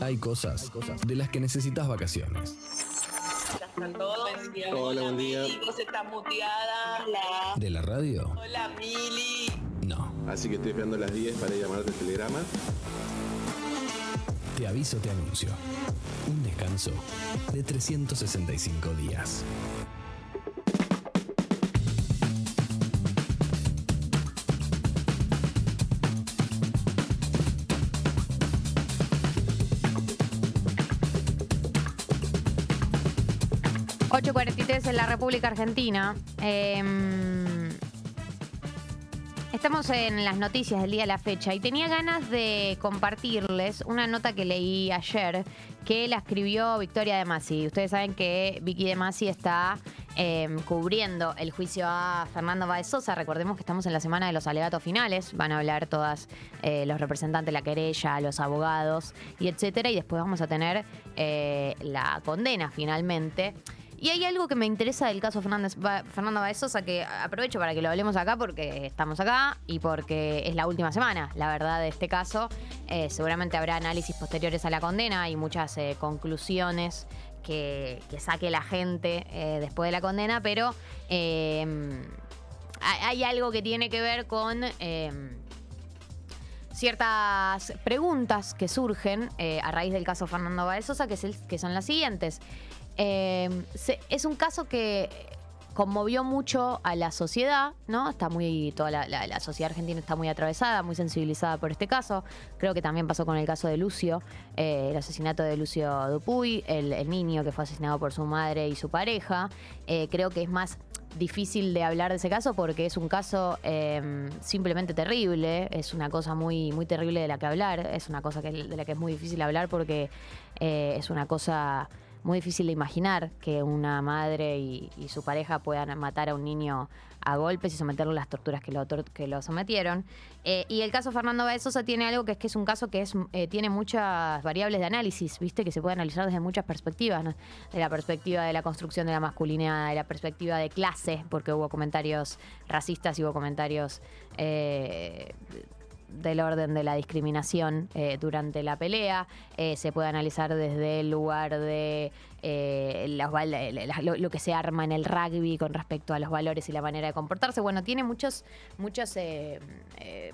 Hay cosas de las que necesitas vacaciones. Todos. Buen día. Hola, buen día. Mili, muteada. Hola. ¿De la radio? Hola, Mili. No. Así que estoy esperando las 10 para mandarte el telegrama. Te aviso, te anuncio. Un descanso de 365 días. ...8.43 en la República Argentina. Em, estamos en las noticias del día de la fecha y tenía ganas de compartirles una nota que leí ayer que la escribió Victoria de Masi. Ustedes saben que Vicky de Masi está em, cubriendo el juicio a Fernando Baez Sosa. Recordemos que estamos en la semana de los alegatos finales. Van a hablar todas eh, los representantes la querella, los abogados y etcétera. Y después vamos a tener eh, la condena finalmente. Y hay algo que me interesa del caso Fernández, Ba- Fernando Baez Sosa, que aprovecho para que lo hablemos acá porque estamos acá y porque es la última semana, la verdad, de este caso. Eh, seguramente habrá análisis posteriores a la condena y muchas eh, conclusiones que, que saque la gente eh, después de la condena, pero eh, hay algo que tiene que ver con... eh, ciertas preguntas que surgen a raíz del caso Fernando Baez Sosa, que, es el- que son las siguientes. Se- es un caso que conmovió mucho a la sociedad, ¿no? Está muy, toda la, la- sociedad argentina está muy atravesada, muy sensibilizada por este caso. Creo que también pasó con el caso de Lucio, eh, el asesinato de Lucio Dupuy, el, niño que fue asesinado por su madre y su pareja. Eh, creo que es más difícil de hablar de ese caso porque es un caso eh, simplemente terrible, es una cosa muy, muy terrible de la que hablar, es una cosa de la que es muy difícil hablar porque eh, es una cosa muy difícil de imaginar que una madre y, su pareja puedan matar a un niño a golpes y someterlo a las torturas que lo, que lo sometieron. Eh, y el caso Fernando Baez Sosa tiene algo que es que es un caso que es, eh, tiene muchas variables de análisis, viste, que se puede analizar desde muchas perspectivas, ¿no? de la perspectiva de la construcción de la masculinidad, de la perspectiva de clase, porque hubo comentarios racistas y hubo comentarios eh, del orden de la discriminación eh, durante la pelea. Eh, se puede analizar desde el lugar de eh, eh, lo, que se arma en el rugby con respecto a los valores y la manera de comportarse. Bueno, tiene muchos, muchos eh,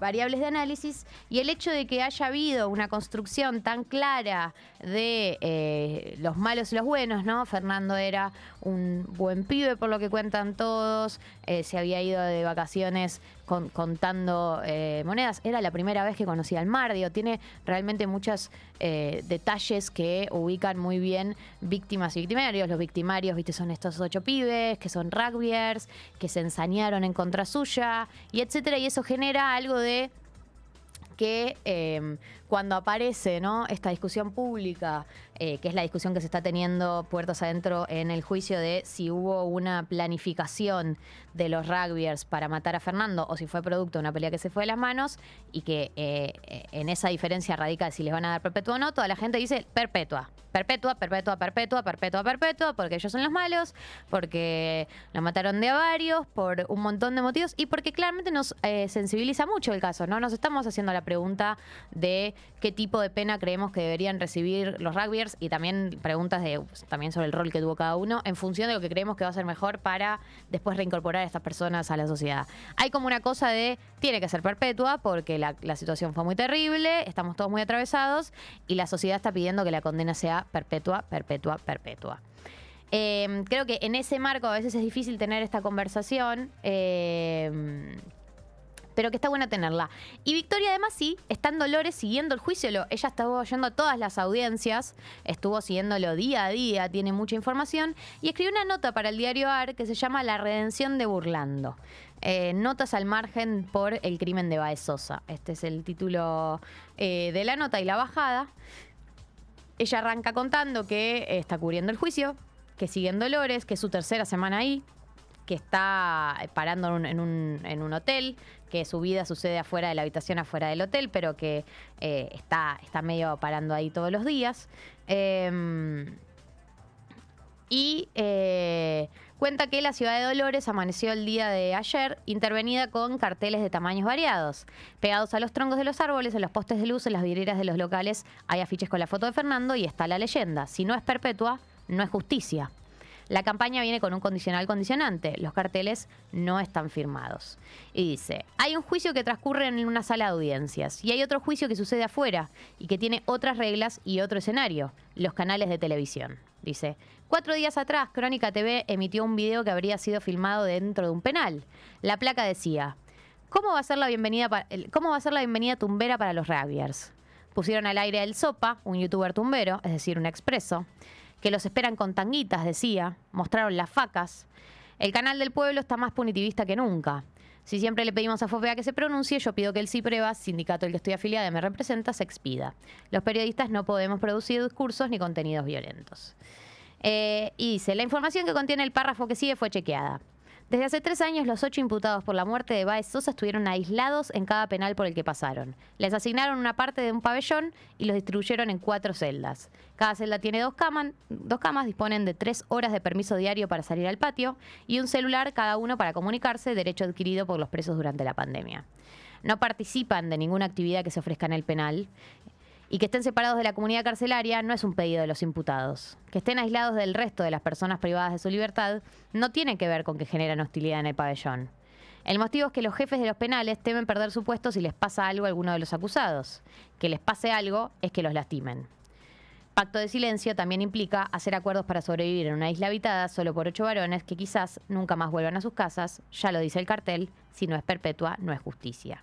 variables de análisis y el hecho de que haya habido una construcción tan clara de los malos y los buenos, ¿no? Fernando era un buen pibe por lo que cuentan todos, se había ido de vacaciones con- contando monedas, era la primera vez que conocía al Mardio, tiene realmente muchos detalles que ubican muy bien víctimas y victimarios. Los victimarios, viste, son estos ocho pibes, que son rugbyers, que se ensañaron en contra suya, y etcétera, y eso genera algo de que eh, cuando aparece ¿no? esta discusión pública, eh, que es la discusión que se está teniendo puertas adentro en el juicio de si hubo una planificación de los rugbyers para matar a Fernando o si fue producto de una pelea que se fue de las manos y que eh, en esa diferencia radica si les van a dar perpetua o no, toda la gente dice perpetua. Perpetua, perpetua, perpetua, perpetua, perpetua, porque ellos son los malos, porque lo mataron de a varios, por un montón de motivos y porque claramente nos eh, sensibiliza mucho el caso, ¿no? Nos estamos haciendo la pregunta de qué tipo de pena creemos que deberían recibir los rugbyers y también preguntas de también sobre el rol que tuvo cada uno en función de lo que creemos que va a ser mejor para después reincorporar a estas personas a la sociedad. Hay como una cosa de tiene que ser perpetua porque la, la situación fue muy terrible, estamos todos muy atravesados y la sociedad está pidiendo que la condena sea perpetua, perpetua, perpetua. Eh, creo que en ese marco a veces es difícil tener esta conversación. eh, pero que está buena tenerla. Y Victoria además sí, está en Dolores siguiendo el juicio, lo- ella estuvo yendo a todas las audiencias, estuvo siguiéndolo día a día, tiene mucha información, y escribió una nota para el diario AR que se llama La redención de Burlando. Eh, notas al margen por el crimen de Baez Sosa. Este es el título eh, de la nota y la bajada. Ella arranca contando que eh, está cubriendo el juicio, que sigue en Dolores, que es su tercera semana ahí, que está parando en un, en un- en un hotel, que su vida sucede afuera de la habitación, afuera del hotel, pero que eh, está, está medio parando ahí todos los días. Eh, Y eh, cuenta que la ciudad de Dolores amaneció el día de ayer intervenida con carteles de tamaños variados. Pegados a los troncos de los árboles, en los postes de luz, en las vidrieras de los locales hay afiches con la foto de Fernando y está la leyenda. Si no es perpetua, no es justicia. La campaña viene con un condicional condicionante. Los carteles no están firmados. Y dice, hay un juicio que transcurre en una sala de audiencias y hay otro juicio que sucede afuera y que tiene otras reglas y otro escenario, los canales de televisión. Dice, cuatro días atrás Crónica TV emitió un video que habría sido filmado dentro de un penal. La placa decía, ¿cómo va a ser la bienvenida, tumbera para los rugbyers? Pusieron al aire el Sopa, un youtuber tumbero, es decir, un expreso, que los esperan con tanguitas, decía, mostraron las facas. El canal del pueblo está más punitivista que nunca. Si siempre le pedimos a FOPEA que se pronuncie, yo pido que el CIPREVA, sindicato al que estoy afiliada y me representa, se expida. Los periodistas no podemos producir discursos ni contenidos violentos. Eh, y dice, la información que contiene el párrafo que sigue fue chequeada. Desde hace tres años, los ocho imputados por la muerte de Baez Sosa estuvieron aislados en cada penal por el que pasaron. Les asignaron una parte de un pabellón y los distribuyeron en cuatro celdas. Cada celda tiene dos, camas, dos camas, disponen de tres horas de permiso diario para salir al patio y un celular cada uno para comunicarse, derecho adquirido por los presos durante la pandemia. No participan de ninguna actividad que se ofrezca en el penal. Y que estén separados de la comunidad carcelaria no es un pedido de los imputados. Que estén aislados del resto de las personas privadas de su libertad no tiene que ver con que generan hostilidad en el pabellón. El motivo es que los jefes de los penales temen perder su puesto si les pasa algo a alguno de los acusados. Que les pase algo es que los lastimen. Pacto de silencio también implica hacer acuerdos para sobrevivir en una isla habitada solo por ocho varones que quizás nunca más vuelvan a sus casas. Ya lo dice el cartel, si no es perpetua, no es justicia.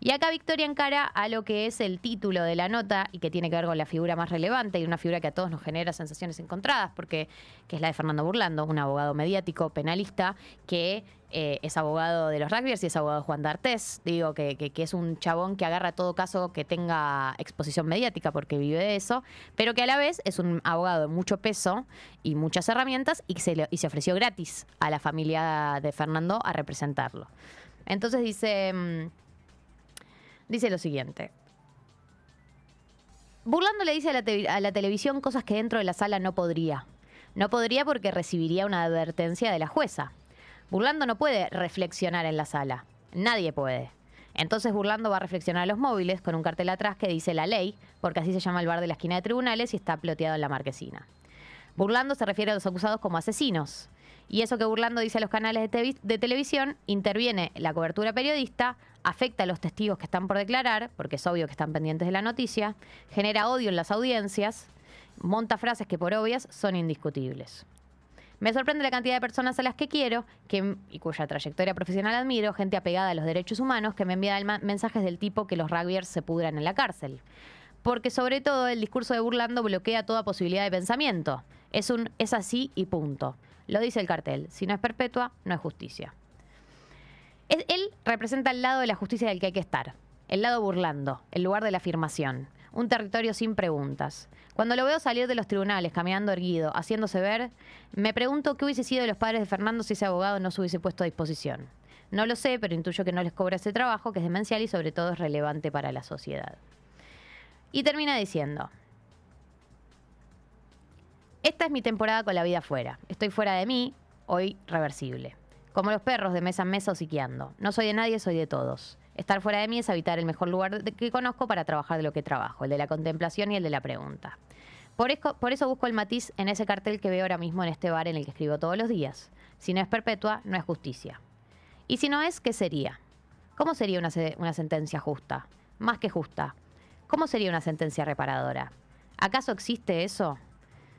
Y acá Victoria encara a lo que es el título de la nota y que tiene que ver con la figura más relevante y una figura que a todos nos genera sensaciones encontradas, porque que es la de Fernando Burlando, un abogado mediático, penalista, que eh, es abogado de los rugbyers y es abogado de Juan D'Artés. Digo que, que- es un chabón que agarra todo caso que tenga exposición mediática porque vive de eso, pero que a la vez es un abogado de mucho peso y muchas herramientas y, se, y se ofreció gratis a la familia de Fernando a representarlo. Entonces dice... dice lo siguiente. Burlando le dice a la, te- a la televisión cosas que dentro de la sala no podría. No podría porque recibiría una advertencia de la jueza. Burlando no puede reflexionar en la sala. Nadie puede. Entonces Burlando va a reflexionar a los móviles con un cartel atrás que dice la ley, porque así se llama el bar de la esquina de tribunales y está ploteado en la marquesina. Burlando se refiere a los acusados como asesinos. Y eso que Burlando dice a los canales de, televisión, interviene la cobertura periodista, afecta a los testigos que están por declarar, porque es obvio que están pendientes de la noticia, genera odio en las audiencias, monta frases que por obvias son indiscutibles. Me sorprende la cantidad de personas a las que quiero que, y cuya trayectoria profesional admiro, gente apegada a los derechos humanos que me envía mensajes del tipo que los rugbyers se pudran en la cárcel. Porque sobre todo el discurso de Burlando bloquea toda posibilidad de pensamiento. Es un es así y punto. Lo dice el cartel. Si no es perpetua, no es justicia. Él representa el lado de la justicia del que hay que estar. El lado burlando, el lugar de la afirmación. Un territorio sin preguntas. Cuando lo veo salir de los tribunales, caminando erguido, haciéndose ver, me pregunto qué hubiese sido de los padres de Fernando si ese abogado no se hubiese puesto a disposición. No lo sé, pero intuyo que no les cobra ese trabajo, que es demencial y sobre todo es relevante para la sociedad. Y termina diciendo, esta es mi temporada con la vida fuera. Estoy fuera de mí, hoy reversible. Como los perros de mesa en mesa hociqueando. No soy de nadie, soy de todos. Estar fuera de mí es habitar el mejor lugar que conozco para trabajar de lo que trabajo, el de la contemplación y el de la pregunta. Por eso, busco el matiz en ese cartel que veo ahora mismo en este bar en el que escribo todos los días. Si no es perpetua, no es justicia. Y si no es, ¿qué sería? ¿Cómo sería una, se- una sentencia justa? Más que justa. ¿Cómo sería una sentencia reparadora? ¿Acaso existe eso?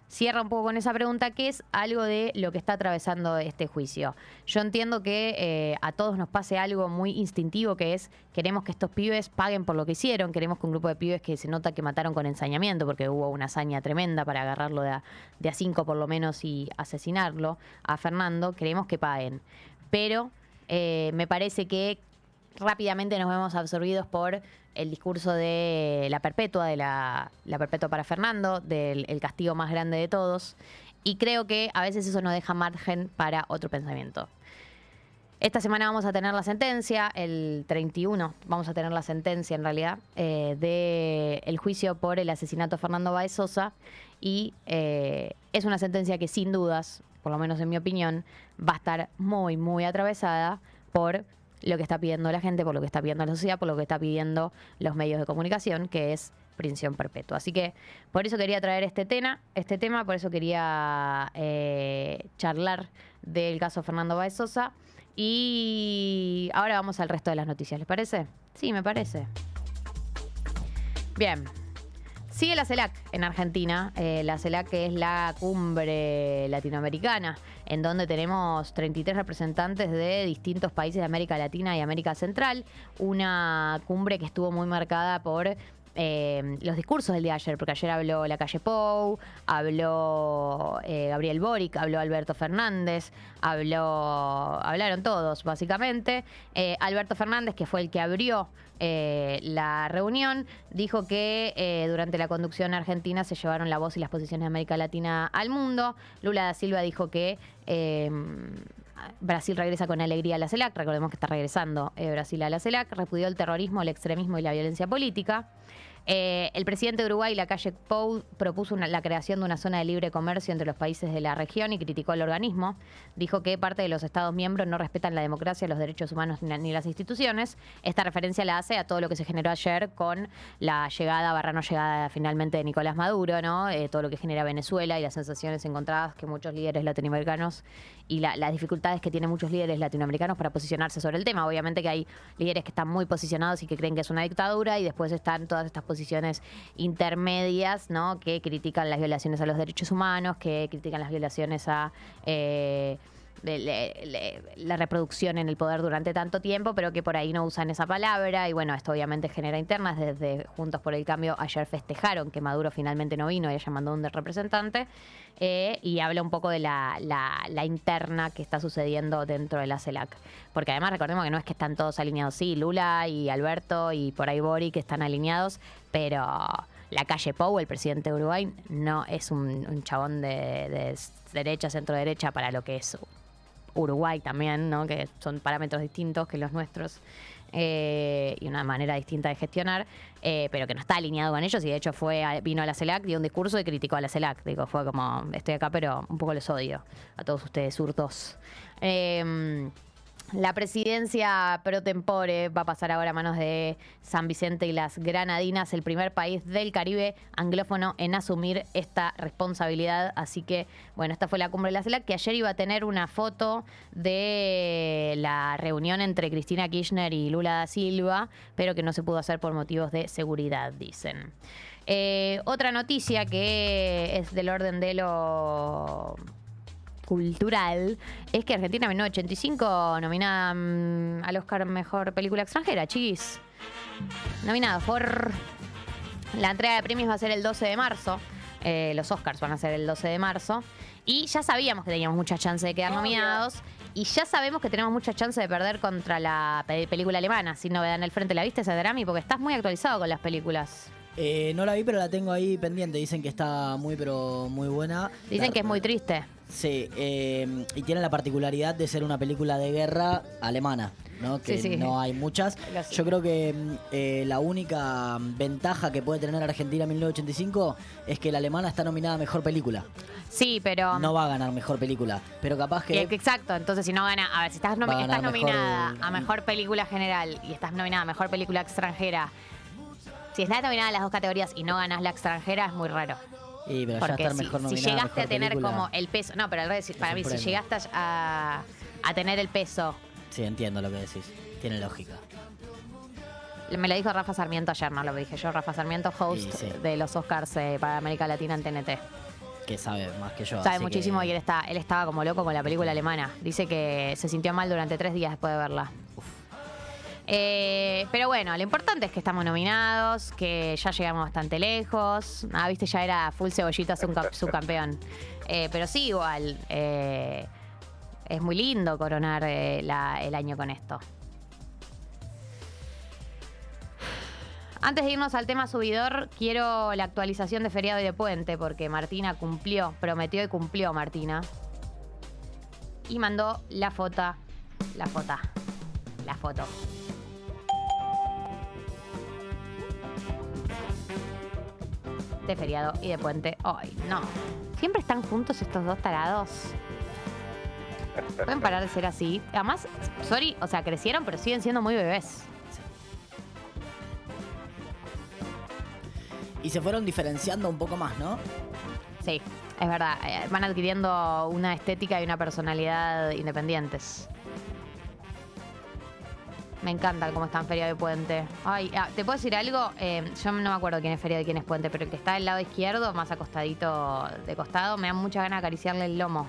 Cierra un poco con esa pregunta, que es algo de lo que está atravesando este juicio. Yo entiendo que eh, a todos nos pase algo muy instintivo, que es queremos que estos pibes paguen por lo que hicieron, queremos que un grupo de pibes que se nota que mataron con ensañamiento, porque hubo una hazaña tremenda para agarrarlo de a, cinco por lo menos y asesinarlo, a Fernando, queremos que paguen. Pero eh, me parece que rápidamente nos vemos absorbidos por el discurso de la perpetua, de la, perpetua para Fernando, del el castigo más grande de todos. Y creo que a veces eso no deja margen para otro pensamiento. Esta semana vamos a tener la sentencia, el 31 vamos a tener la sentencia en realidad, eh, del juicio por el asesinato de Fernando Baez Sosa y eh, es una sentencia que sin dudas, por lo menos en mi opinión, va a estar muy, muy atravesada por lo que está pidiendo la gente, por lo que está pidiendo la sociedad, por lo que está pidiendo los medios de comunicación, que es prisión perpetua. Así que por eso quería traer este tema, este tema por eso quería eh, charlar del caso Fernando Baez Sosa. Y ahora vamos al resto de las noticias, ¿les parece? Sí, me parece. Bien. Sigue la CELAC en Argentina, eh, la CELAC que es la cumbre latinoamericana, en donde tenemos 33 representantes de distintos países de América Latina y América Central. Una cumbre que estuvo muy marcada por eh, los discursos del día de ayer, porque ayer habló la calle Pou, habló eh, Gabriel Boric, habló Alberto Fernández, habló, hablaron todos básicamente. Eh, Alberto Fernández, que fue el que abrió la reunión, dijo que durante la conducción argentina se llevaron la voz y las posiciones de América Latina al mundo. Lula da Silva dijo que Brasil regresa con alegría a la CELAC, recordemos que está regresando Brasil a la CELAC, repudió el terrorismo, el extremismo y la violencia política. Eh, el presidente de Uruguay, la calle Pou, propuso la creación de una zona de libre comercio entre los países de la región y criticó el organismo. Dijo que parte de los Estados miembros no respetan la democracia, los derechos humanos ni, las instituciones. Esta referencia la hace a todo lo que se generó ayer con la llegada, barra no llegada finalmente de Nicolás Maduro, ¿no? Eh, todo lo que genera Venezuela y las sensaciones encontradas que muchos líderes latinoamericanos y las dificultades que tienen muchos líderes latinoamericanos para posicionarse sobre el tema. Obviamente que hay líderes que están muy posicionados y que creen que es una dictadura y después están todas estas posiciones intermedias, ¿no? Que critican las violaciones a los derechos humanos, que critican las violaciones a eh, la reproducción en el poder durante tanto tiempo, pero que por ahí no usan esa palabra. Y bueno, esto obviamente genera internas. Desde Juntos por el Cambio ayer festejaron que Maduro finalmente no vino, ella mandó un representante. Eh, y habla un poco de la, la, interna que está sucediendo dentro de la CELAC. Porque además recordemos que no es que están todos alineados, sí, Lula y Alberto y por ahí Bori que están alineados, pero la calle Pou, el presidente de Uruguay, no es un, chabón de, de derecha, centro derecha para lo que es Uruguay también, ¿no? que son parámetros distintos que los nuestros eh, y una manera distinta de gestionar, eh, pero que no está alineado con ellos y de hecho fue vino a la CELAC, dio un discurso y criticó a la CELAC. Digo, fue como, estoy acá, pero un poco les odio a todos ustedes, hurtos. Eh, la presidencia pro tempore va a pasar ahora a manos de San Vicente y las Granadinas, el primer país del Caribe anglófono en asumir esta responsabilidad. Así que, bueno, esta fue la cumbre de la CELAC, que ayer iba a tener una foto de la reunión entre Cristina Kirchner y Lula da Silva, pero que no se pudo hacer por motivos de seguridad, dicen. Eh, otra noticia que es del orden de lo cultural es que Argentina 1985 nominada mm, al Oscar Mejor Película Extranjera, chis. Nominada por... La entrega de premios va a ser el 12 de marzo. Eh, los Oscars van a ser el 12 de marzo. Y ya sabíamos que teníamos mucha chance de quedar nominados. Y ya sabemos que tenemos mucha chance de perder contra la película alemana, sin novedad en el frente. ¿La viste ese drama? Porque estás muy actualizado con las películas. Eh, no la vi, pero la tengo ahí pendiente. Dicen que está muy, pero muy buena. Dicen que es muy triste. Sí, eh, y tiene la particularidad de ser una película de guerra alemana, ¿no? Que no hay muchas. Yo creo que mm, eh, la única ventaja que puede tener Argentina en 1985 es que la alemana está nominada a mejor película. Sí, pero. No va a ganar mejor película. Pero capaz que. Exacto, entonces si no gana. A ver, si estás, nominada a mejor película general y estás nominada a mejor película extranjera. Si estás nominada a las dos categorías y no ganas la extranjera, es muy raro. Y pero Porque ya estar mejor si, si llegaste a tener como el peso, no, pero al revés, para mí, si llegaste a, a tener el peso. Sí, entiendo lo que decís. Tiene lógica. Me lo dijo Rafa Sarmiento ayer, no lo dije yo. Rafa Sarmiento, host de los Oscars eh, para América Latina en TNT. Que sabe más que yo. Sabe muchísimo y él, está, él estaba como loco con la película alemana. Dice que se sintió mal durante tres días después de verla. Eh, pero bueno, lo importante es que estamos nominados, que ya llegamos bastante lejos. Ah, viste, ya era full cebollita subcampeón. Eh, pero sí, igual. Eh, es muy lindo coronar el año con esto. Antes de irnos al tema subidor, quiero la actualización de feriado y de puente, porque Martina cumplió, prometió y cumplió Martina. Y mandó la foto la foto. La foto. De feriado y de puente. Ay, no. Siempre están juntos estos dos tarados. Pueden parar de ser así. Además, sorry, o sea, crecieron, pero siguen siendo muy bebés. Y se fueron diferenciando un poco más, ¿no? Sí, es verdad. Eh, van adquiriendo una estética y una personalidad independientes. Me encanta cómo está en Feria de Puente. Ay, ah, ¿te puedo decir algo? Eh, yo no me acuerdo quién es Feria y quién es Puente, pero el que está del lado izquierdo, más acostadito de costado, me da mucha ganas de acariciarle el lomo.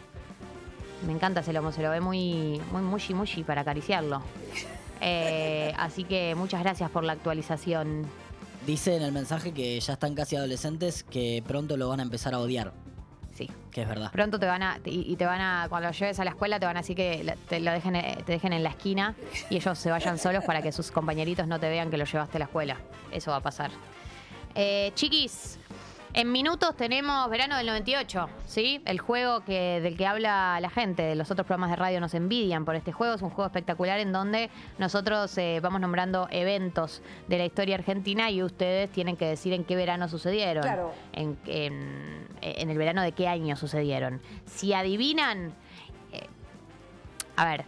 Me encanta ese lomo, se lo ve muy, muy mushy mushy para acariciarlo. Eh, así que muchas gracias por la actualización. Dice en el mensaje que ya están casi adolescentes que pronto lo van a empezar a odiar. Sí. Que es verdad. Pronto te van a, y, te van a, cuando lo lleves a la escuela, te van a decir que te lo dejen, eh, te dejen en la esquina y ellos se vayan solos para que sus compañeritos no te vean que lo llevaste a la escuela. Eso va a pasar. Eh, chiquis, en minutos tenemos Verano del 98, ¿sí? El juego que, del que habla la gente, de los otros programas de radio nos envidian por este juego. Es un juego espectacular en donde nosotros eh, vamos nombrando eventos de la historia argentina y ustedes tienen que decir en qué verano sucedieron. Claro. En, en- en el verano de qué año sucedieron. Si adivinan, eh, a ver,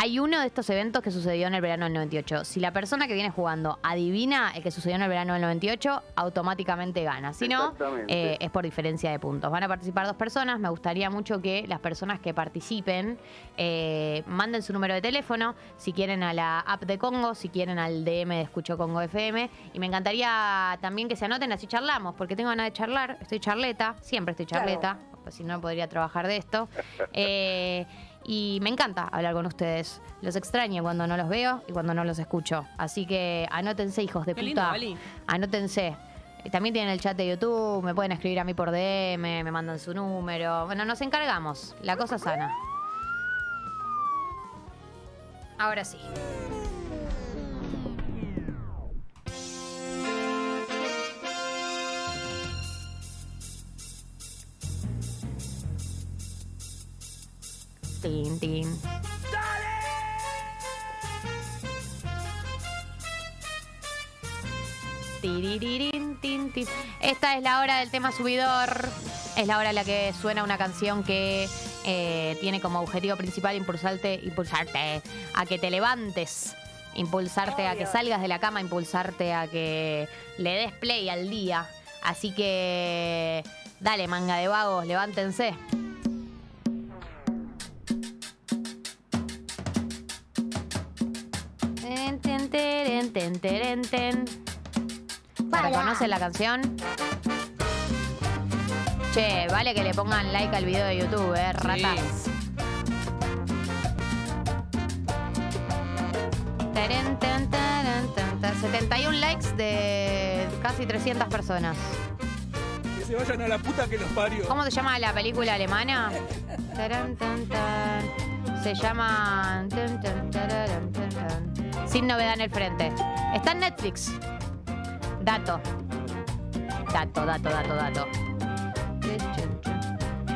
hay uno de estos eventos que sucedió en el verano del 98. Si la persona que viene jugando adivina el que sucedió en el verano del 98, automáticamente gana. Si no, eh, es por diferencia de puntos. Van a participar dos personas. Me gustaría mucho que las personas que participen eh, manden su número de teléfono, si quieren a la app de Congo, si quieren al DM de Escucho Congo FM. Y me encantaría también que se anoten, así charlamos, porque tengo ganas de charlar. Estoy charleta, siempre estoy charleta, pues si no no podría trabajar de esto. Eh, y me encanta hablar con ustedes. Los extraño cuando no los veo y cuando no los escucho. Así que anótense, hijos de Qué lindo, puta. Vali. Anótense. Eh, También tienen el chat de YouTube, me pueden escribir a mí por DM, me mandan su número. Bueno, nos encargamos. La cosa sana. Ahora sí. Esta es la hora del tema subidor. Es la hora en la que suena una canción que eh, tiene como objetivo principal impulsarte, impulsarte a que te levantes, impulsarte a que salgas de la cama, impulsarte a que le des play al día. Así que dale, manga de vagos, levántense. Ten, ten, teren, ten, teren, ten. ¿La reconocen la canción? Che, vale que le pongan like al video de YouTube, eh, ratas. Teren, ten, teren, ten, ten. 71 likes de casi 300 personas. Que se vayan a la puta que los parió. ¿Cómo se llama la película alemana? Taran. Se llama. Sin novedad en el frente. Está en Netflix. Dato. Dato, dato, dato, dato.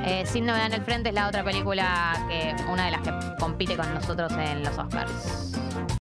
Eh, Sin novedad en el frente es la otra película que una de las que compite con nosotros en los Oscars.